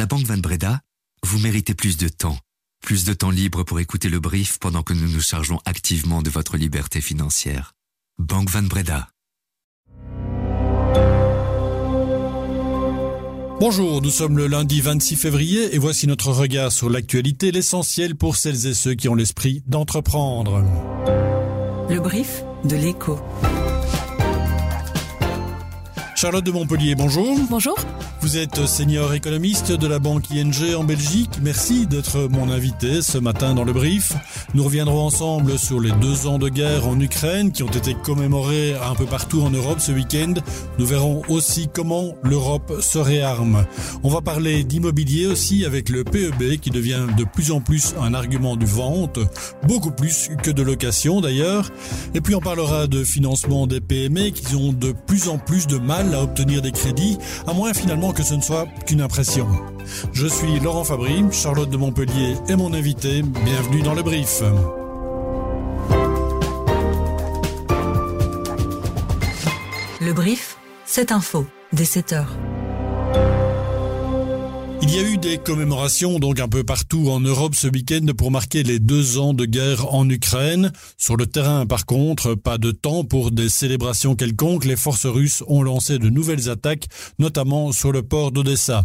la Banque Van Breda, vous méritez plus de temps. Plus de temps libre pour écouter le brief pendant que nous nous chargeons activement de votre liberté financière. Banque Van Breda. Bonjour, nous sommes le lundi 26 février et voici notre regard sur l'actualité, l'essentiel pour celles et ceux qui ont l'esprit d'entreprendre. Le brief de l'écho. Charlotte de Montpellier, bonjour. Bonjour. Vous êtes senior économiste de la banque ING en Belgique. Merci d'être mon invité ce matin dans le brief. Nous reviendrons ensemble sur les deux ans de guerre en Ukraine qui ont été commémorés un peu partout en Europe ce week-end. Nous verrons aussi comment l'Europe se réarme. On va parler d'immobilier aussi avec le PEB qui devient de plus en plus un argument de vente, beaucoup plus que de location d'ailleurs. Et puis on parlera de financement des PME qui ont de plus en plus de mal à obtenir des crédits, à moins finalement que ce ne soit qu'une impression. Je suis Laurent Fabry, Charlotte de Montpellier est mon invité. Bienvenue dans le brief. Le brief, c'est info, dès 7 heures. Il y a eu des commémorations donc un peu partout en Europe ce week-end pour marquer les deux ans de guerre en Ukraine. Sur le terrain, par contre, pas de temps pour des célébrations quelconques. Les forces russes ont lancé de nouvelles attaques, notamment sur le port d'Odessa.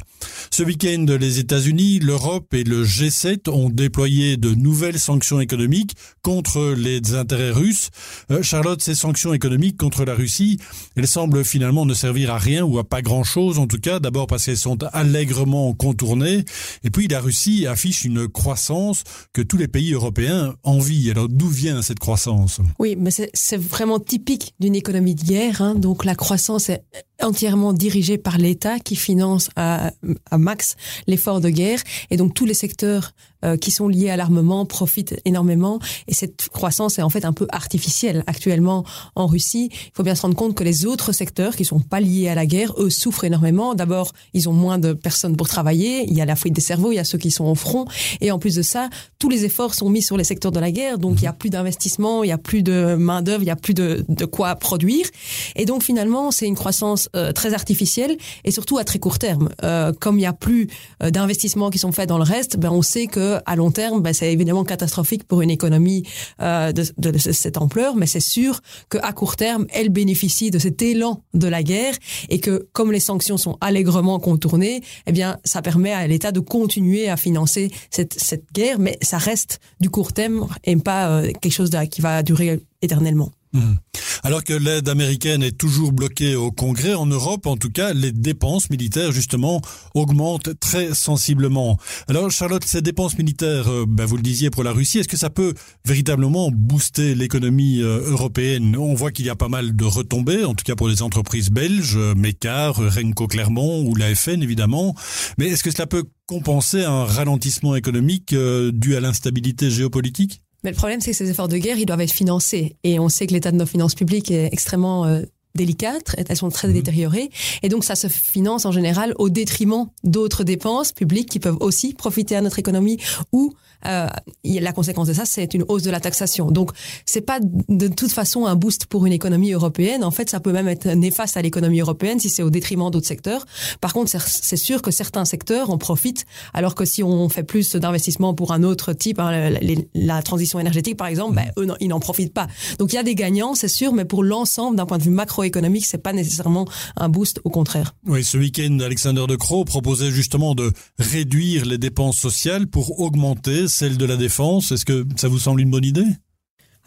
Ce week-end, les États-Unis, l'Europe et le G7 ont déployé de nouvelles sanctions économiques contre les intérêts russes. Euh, Charlotte, ces sanctions économiques contre la Russie, elles semblent finalement ne servir à rien ou à pas grand-chose, en tout cas, d'abord parce qu'elles sont allègrement Et puis la Russie affiche une croissance que tous les pays européens envient. Alors d'où vient cette croissance? Oui, mais c'est vraiment typique d'une économie de guerre. Hein. Donc la croissance est entièrement dirigée par l'État qui finance à, à max l'effort de guerre. Et donc tous les secteurs euh, qui sont liés à l'armement profitent énormément. Et cette croissance est en fait un peu artificielle actuellement en Russie. Il faut bien se rendre compte que les autres secteurs qui sont pas liés à la guerre, eux, souffrent énormément. D'abord, ils ont moins de personnes pour travailler. Il y a la fuite des cerveaux, il y a ceux qui sont au front. Et en plus de ça, tous les efforts sont mis sur les secteurs de la guerre. Donc, il y a plus d'investissement, il y a plus de main d'œuvre, il y a plus de, de quoi produire. Et donc, finalement, c'est une croissance euh, très artificielle et surtout à très court terme. Euh, comme il y a plus d'investissements qui sont faits dans le reste, ben on sait que à long terme, ben, c'est évidemment catastrophique pour une économie euh, de, cette ampleur, mais c'est sûr qu'à court terme, elle bénéficie de cet élan de la guerre et que comme les sanctions sont allègrement contournées, eh bien, ça permet à l'État de continuer à financer cette, guerre, mais ça reste du court terme et pas euh, quelque chose qui va durer éternellement. Mmh. Alors que l'aide américaine est toujours bloquée au Congrès, en Europe en tout cas, les dépenses militaires justement augmentent très sensiblement. Alors Charlotte, ces dépenses militaires, euh, ben, vous le disiez pour la Russie, est-ce que ça peut véritablement booster l'économie euh, européenne? On voit qu'il y a pas mal de retombées, en tout cas pour les entreprises belges, euh, Mecar, Renko Clermont ou la FN évidemment. Mais est-ce que cela peut compenser un ralentissement économique dû à l'instabilité géopolitique? Mais le problème, c'est que ces efforts de guerre, ils doivent être financés. Et on sait que l'état de nos finances publiques est extrêmement euh, délicates, elles sont très mmh. détériorées, et donc ça se finance en général au détriment d'autres dépenses publiques qui peuvent aussi profiter à notre économie ou euh, la conséquence de ça, c'est une hausse de la taxation. Donc, c'est pas de toute façon un boost pour une économie européenne. En fait, ça peut même être néfaste à l'économie européenne si c'est au détriment d'autres secteurs. Par contre, c'est sûr que certains secteurs en profitent, alors que si on fait plus d'investissements pour un autre type, hein, la, transition énergétique par exemple, ben, eux, ils n'en profitent pas. Donc, il y a des gagnants, c'est sûr, mais pour l'ensemble, d'un point de vue macroéconomique, c'est pas nécessairement un boost, au contraire. Oui, ce week-end, Alexander De Croo proposait justement de réduire les dépenses sociales pour augmenter celle de la défense. Est-ce que ça vous semble une bonne idée?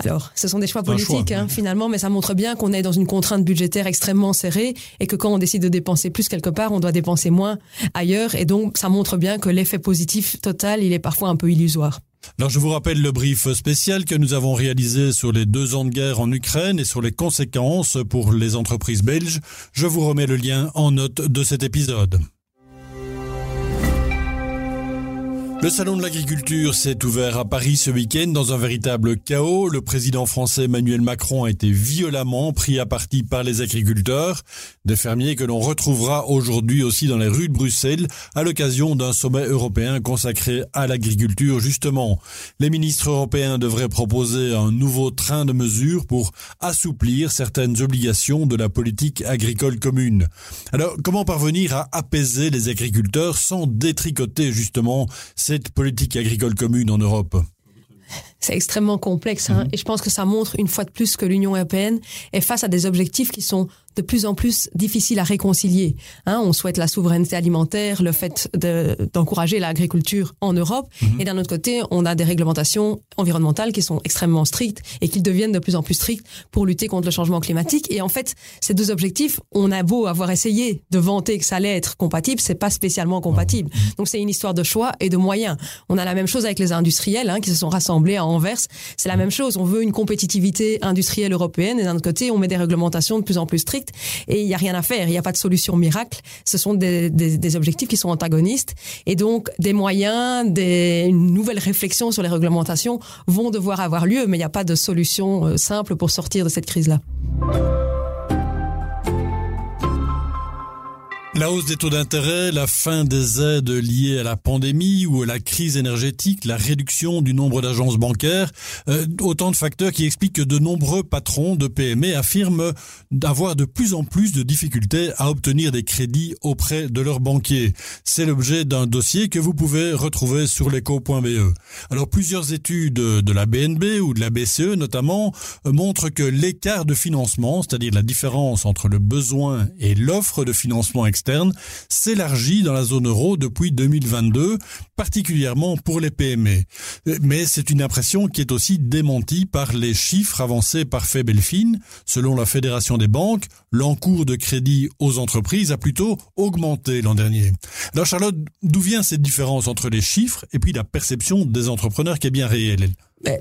Alors, ce sont des choix politiques hein, finalement, mais ça montre bien qu'on est dans une contrainte budgétaire extrêmement serrée et que quand on décide de dépenser plus quelque part, on doit dépenser moins ailleurs. Et donc, ça montre bien que l'effet positif total, il est parfois un peu illusoire. Alors je vous rappelle le brief spécial que nous avons réalisé sur les deux ans de guerre en Ukraine et sur les conséquences pour les entreprises belges. Je vous remets le lien en note de cet épisode. Le salon de l'agriculture s'est ouvert à Paris ce week-end dans un véritable chaos. Le président français Emmanuel Macron a été violemment pris à partie par les agriculteurs, des fermiers que l'on retrouvera aujourd'hui aussi dans les rues de Bruxelles à l'occasion d'un sommet européen consacré à l'agriculture justement. Les ministres européens devraient proposer un nouveau train de mesures pour assouplir certaines obligations de la politique agricole commune. Alors, comment parvenir à apaiser les agriculteurs sans détricoter justement cette politique agricole commune en Europe c'est extrêmement complexe hein, mhm. et je pense que ça montre une fois de plus que l'Union européenne est face à des objectifs qui sont de plus en plus difficile à réconcilier. Hein, on souhaite la souveraineté alimentaire, le fait d'encourager l'agriculture en Europe, mhm. et d'un autre côté, on a des réglementations environnementales qui sont extrêmement strictes et qui deviennent de plus en plus strictes pour lutter contre le changement climatique. Et en fait, ces deux objectifs, on a beau avoir essayé de vanter que ça allait être compatible, c'est pas spécialement compatible. Donc c'est une histoire de choix et de moyens. On a la même chose avec les industriels hein, qui se sont rassemblés à Anvers. C'est la même chose. On veut une compétitivité industrielle européenne et d'un autre côté, on met des réglementations de plus en plus strictes et il n'y a rien à faire. Il n'y a pas de solution miracle. Ce sont des, objectifs qui sont antagonistes et donc des moyens, des, une nouvelle réflexion sur les réglementations vont devoir avoir lieu, mais il n'y a pas de solution euh, simple pour sortir de cette crise-là. La hausse des taux d'intérêt, la fin des aides liées à la pandémie ou à la crise énergétique, la réduction du nombre d'agences bancaires, euh, autant de facteurs qui expliquent que de nombreux patrons de PME affirment d'avoir de plus en plus de difficultés à obtenir des crédits auprès de leurs banquiers. C'est l'objet d'un dossier que vous pouvez retrouver sur l'éco.be. Alors plusieurs études de la BNB ou de la BCE notamment euh, montrent que l'écart de financement, c'est-à-dire la différence entre le besoin et l'offre de financement externe, s'élargit dans la zone euro depuis 2022, particulièrement pour les PME. Mais c'est une impression qui est aussi démentie par les chiffres avancés par Febelfin. Selon la Fédération des banques, l'encours de crédit aux entreprises a plutôt augmenté l'an dernier. Alors Charlotte, d'où vient cette différence entre les chiffres et puis la perception des entrepreneurs qui est bien réelle?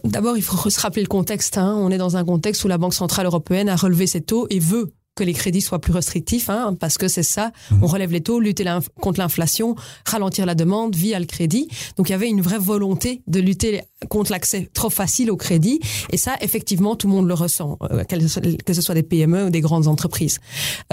D'abord, il faut se rappeler le contexte. Hein. On est dans un contexte où la Banque centrale européenne a relevé ses taux et veut que les crédits soient plus restrictifs, hein, parce que c'est ça. Mhm. On relève les taux, lutter contre l'inflation, ralentir la demande via le crédit. Donc il y avait une vraie volonté de lutter contre l'accès trop facile au crédit. Et ça, effectivement, tout le monde le ressent, euh, que ce soit des PME ou des grandes entreprises.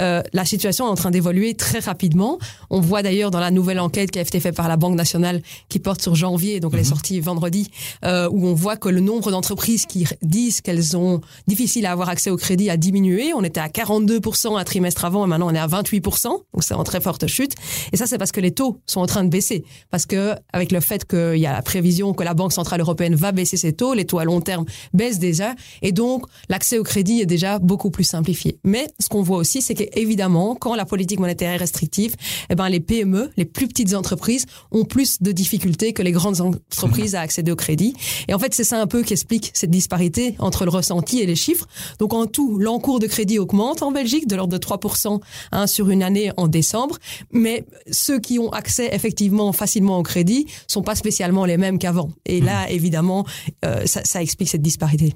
Euh, la situation est en train d'évoluer très rapidement. On voit d'ailleurs dans la nouvelle enquête qui a été faite par la Banque nationale, qui porte sur janvier, donc elle est mhm. sortie vendredi, euh, où on voit que le nombre d'entreprises qui disent qu'elles ont difficile à avoir accès au crédit a diminué. On était à 42 un trimestre avant et maintenant on est à 28%. Donc c'est en très forte chute. Et ça, c'est parce que les taux sont en train de baisser. Parce que avec le fait qu'il y a la prévision que la Banque Centrale Européenne va baisser ses taux, les taux à long terme baissent déjà. Et donc, l'accès au crédit est déjà beaucoup plus simplifié. Mais ce qu'on voit aussi, c'est qu'évidemment, quand la politique monétaire est restrictive, eh ben, les PME, les plus petites entreprises ont plus de difficultés que les grandes entreprises à accéder au crédit. Et en fait, c'est ça un peu qui explique cette disparité entre le ressenti et les chiffres. Donc, en tout, l'encours de crédit augmente en Belgique de l'ordre de 3% hein, sur une année en décembre. Mais ceux qui ont accès effectivement facilement au crédit sont pas spécialement les mêmes qu'avant. Et là, mmh. évidemment, euh, ça, ça explique cette disparité.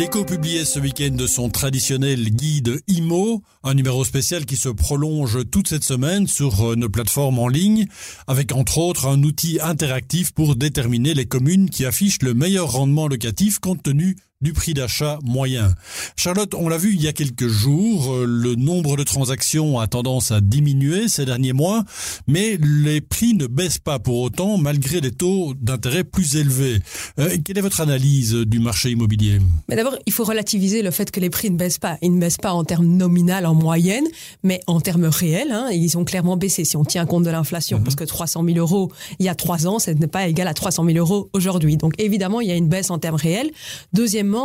L'écho publiait ce week-end de son traditionnel guide IMO, un numéro spécial qui se prolonge toute cette semaine sur nos plateformes en ligne, avec entre autres un outil interactif pour déterminer les communes qui affichent le meilleur rendement locatif compte tenu du prix d'achat moyen. Charlotte, on l'a vu il y a quelques jours, euh, le nombre de transactions a tendance à diminuer ces derniers mois, mais les prix ne baissent pas pour autant malgré les taux d'intérêt plus élevés. Euh, quelle est votre analyse du marché immobilier? Mais d'abord, il faut relativiser le fait que les prix ne baissent pas. Ils ne baissent pas en termes nominal en moyenne, mais en termes réels, hein, ils ont clairement baissé si on tient compte de l'inflation, mhm. parce que 300 000 euros il y a trois ans, ce n'est pas égal à 300 000 euros aujourd'hui. Donc évidemment, il y a une baisse en termes réels.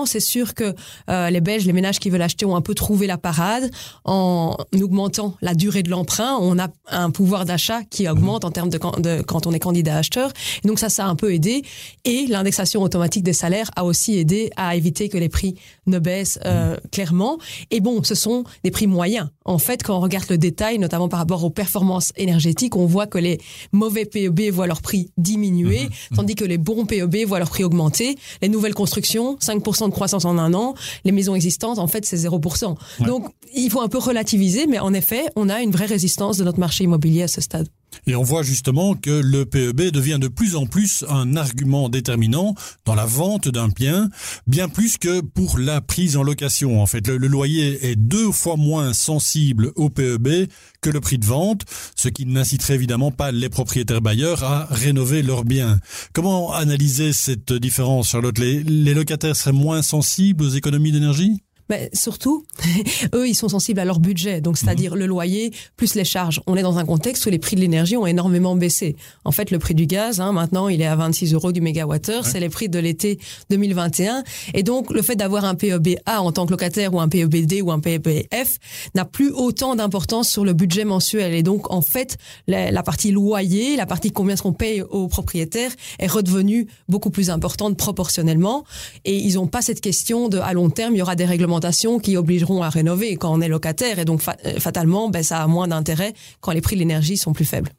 C'est sûr que euh, les Belges, les ménages qui veulent acheter ont un peu trouvé la parade en augmentant la durée de l'emprunt. On a un pouvoir d'achat qui augmente en termes de, quand on est candidat acheteur. donc ça, ça a un peu aidé. Et l'indexation automatique des salaires a aussi aidé à éviter que les prix ne baissent euh, clairement. Et bon, ce sont des prix moyens. En fait, quand on regarde le détail, notamment par rapport aux performances énergétiques, on voit que les mauvais PEB voient leur prix diminuer, mmh. tandis que les bons PEB voient leur prix augmenter. Les nouvelles constructions, 5% de croissance en un an. Les maisons existantes, en fait, c'est 0%. Donc, il faut un peu relativiser, mais en effet, on a une vraie résistance de notre marché immobilier à ce stade. Et on voit justement que le PEB devient de plus en plus un argument déterminant dans la vente d'un bien, bien plus que pour la prise en location. En fait, le, loyer est deux fois moins sensible au PEB que le prix de vente, ce qui n'inciterait évidemment pas les propriétaires bailleurs à rénover leurs biens. Comment analyser cette différence, Charlotte? Les locataires seraient moins sensibles aux économies d'énergie? Mais surtout, eux, ils sont sensibles à leur budget, donc c'est-à-dire mhm. le loyer plus les charges. On est dans un contexte où les prix de l'énergie ont énormément baissé. En fait, le prix du gaz, hein, maintenant, il est à 26 euros du mégawattheure. C'est les prix de l'été 2021. Et donc, le fait d'avoir un PEB A en tant que locataire ou un PEBD ou un PEBF n'a plus autant d'importance sur le budget mensuel. Et donc, en fait, la, la partie loyer, la partie combien est-ce qu'on paye aux propriétaires est redevenue beaucoup plus importante proportionnellement. Et ils n'ont pas cette question de à long terme, il y aura des règlements qui obligeront à rénover quand on est locataire et donc euh, fatalement ben, ça a moins d'intérêt quand les prix de l'énergie sont plus faibles.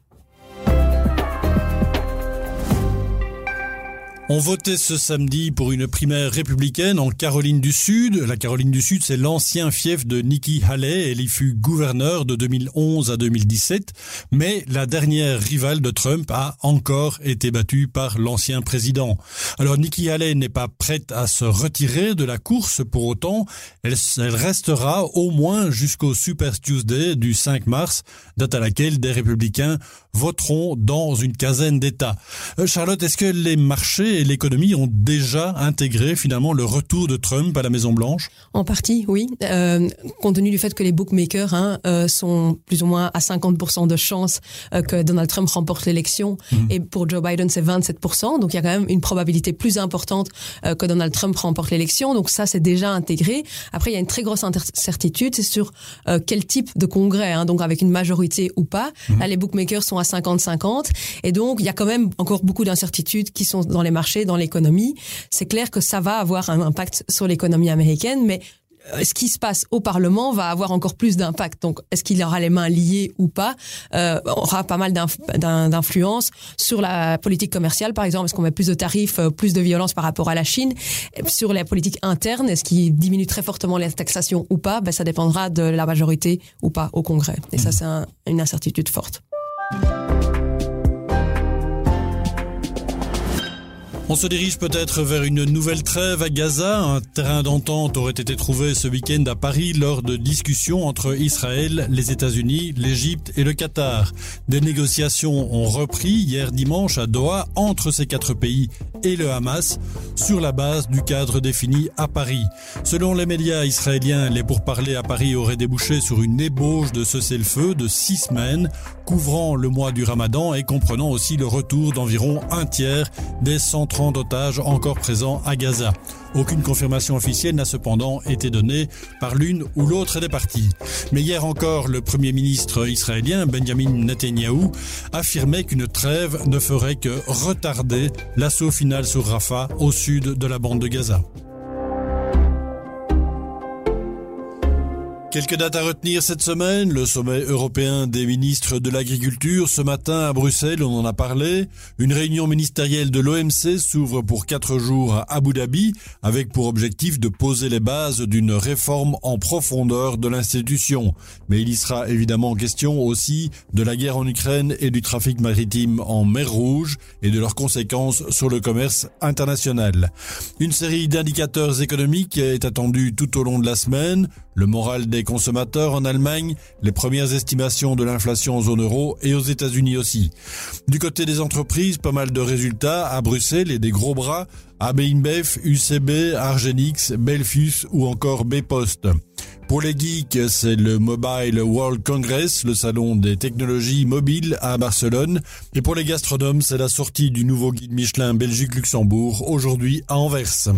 On votait ce samedi pour une primaire républicaine en Caroline du Sud. La Caroline du Sud, c'est l'ancien fief de Nikki Haley. Elle y fut gouverneur de 2011 à 2017. Mais la dernière rivale de Trump a encore été battue par l'ancien président. Alors Nikki Haley n'est pas prête à se retirer de la course pour autant. Elle, elle restera au moins jusqu'au Super Tuesday du 5 mars, date à laquelle des républicains voteront dans une quinzaine d'États. Euh, Charlotte, est-ce que les marchés et l'économie ont déjà intégré finalement le retour de Trump à la Maison Blanche En partie, oui. Euh, compte tenu du fait que les bookmakers hein, euh, sont plus ou moins à 50% de chances euh, que Donald Trump remporte l'élection mhm. et pour Joe Biden c'est 27%. Donc il y a quand même une probabilité plus importante que Donald Trump remporte l'élection. Donc ça c'est déjà intégré. Après il y a une très grosse incertitude, c'est sur quel type de congrès, hein, donc avec une majorité ou pas. Mhm. Là les bookmakers sont à 50-50 et donc il y a quand même encore beaucoup d'incertitudes qui sont dans les marchés dans l'économie, c'est clair que ça va avoir un impact sur l'économie américaine, mais euh, ce qui se passe au Parlement va avoir encore plus d'impact. Donc, est-ce qu'il aura les mains liées ou pas euh, aura pas mal d'influence sur la politique commerciale, par exemple. Est-ce qu'on met plus de tarifs, euh, plus de violence par rapport à la Chine? Sur la politique interne, est-ce qu'il diminue très fortement les taxations ou pas? Ben, Ça dépendra de la majorité ou pas au Congrès. Et ça, mmh. c'est une incertitude forte. On se dirige peut-être vers une nouvelle trêve à Gaza. Un terrain d'entente aurait été trouvé ce week-end à Paris lors de discussions entre Israël, les États-Unis, l'Égypte et le Qatar. Des négociations ont repris hier dimanche à Doha entre ces quatre pays et le Hamas sur la base du cadre défini à Paris. Selon les médias israéliens, les pourparlers à Paris auraient débouché sur une ébauche de cessez-le-feu de six semaines, couvrant le mois du Ramadan et comprenant aussi le retour d'environ un tiers des centres d'otages encore présents à Gaza. Aucune confirmation officielle n'a cependant été donnée par l'une ou l'autre des parties. Mais hier encore, le Premier ministre israélien Benjamin Netanyahu affirmait qu'une trêve ne ferait que retarder l'assaut final sur Rafah au sud de la bande de Gaza. Quelques dates à retenir cette semaine. Le sommet européen des ministres de l'agriculture ce matin à Bruxelles, on en a parlé. Une réunion ministérielle de l'OMC s'ouvre pour quatre jours à Abu Dhabi avec pour objectif de poser les bases d'une réforme en profondeur de l'institution. Mais il y sera évidemment question aussi de la guerre en Ukraine et du trafic maritime en mer Rouge et de leurs conséquences sur le commerce international. Une série d'indicateurs économiques est attendue tout au long de la semaine. Le moral des consommateurs en Allemagne, les premières estimations de l'inflation en zone euro et aux États-Unis aussi. Du côté des entreprises, pas mal de résultats à Bruxelles et des gros bras AB InBev, UCB, Argenix, Belfius ou encore B-Post. Pour les geeks, c'est le Mobile World Congress, le salon des technologies mobiles à Barcelone. Et pour les gastronomes, c'est la sortie du nouveau guide Michelin Belgique-Luxembourg, aujourd'hui à Anvers.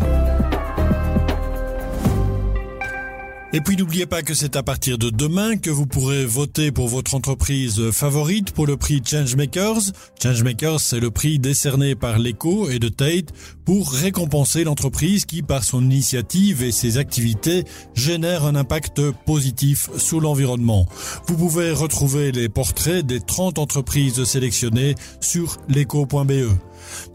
Et puis n'oubliez pas que c'est à partir de demain que vous pourrez voter pour votre entreprise favorite pour le prix Changemakers. Changemakers, c'est le prix décerné par l'ECO et de Tate pour récompenser l'entreprise qui, par son initiative et ses activités, génère un impact positif sur l'environnement. Vous pouvez retrouver les portraits des 30 entreprises sélectionnées sur l'eco.be.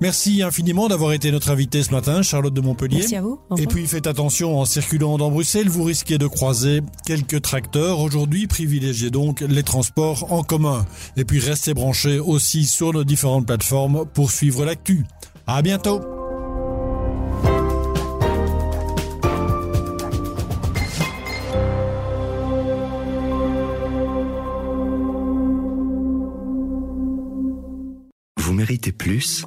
Merci infiniment d'avoir été notre invitée ce matin, Charlotte de Montpellier. Merci à vous. Et puis faites attention en circulant dans Bruxelles, vous risquez de croiser quelques tracteurs. Aujourd'hui, privilégiez donc les transports en commun. Et puis restez branchés aussi sur nos différentes plateformes pour suivre l'actu. À bientôt. Vous méritez plus